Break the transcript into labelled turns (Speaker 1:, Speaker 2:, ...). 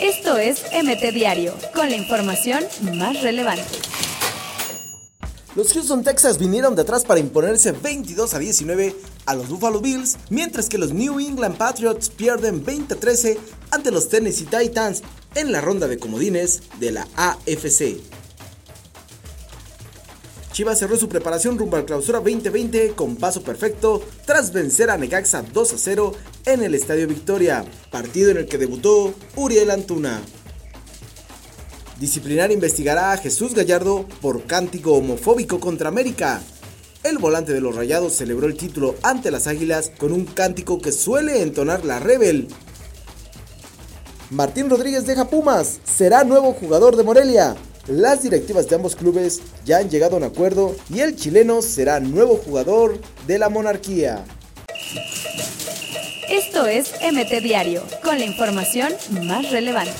Speaker 1: Esto es MT Diario, con la información más relevante.
Speaker 2: Los Houston Texas vinieron de atrás para imponerse 22 a 19 a los Buffalo Bills, mientras que los New England Patriots pierden 20 a 13 ante los Tennessee Titans en la ronda de comodines de la AFC. Chivas cerró su preparación rumbo al clausura 2020 con paso perfecto tras vencer a Necaxa 2 a 0 en el Estadio Victoria, partido en el que debutó Uriel Antuna. Disciplinar investigará a Jesús Gallardo por cántico homofóbico contra América. El volante de los Rayados celebró el título ante las Águilas con un cántico que suele entonar la Rebel. Martín Rodríguez deja Pumas, será nuevo jugador de Morelia. Las directivas de ambos clubes ya han llegado a un acuerdo y el chileno será nuevo jugador de la monarquía.
Speaker 1: Esto es MT Diario, con la información más relevante.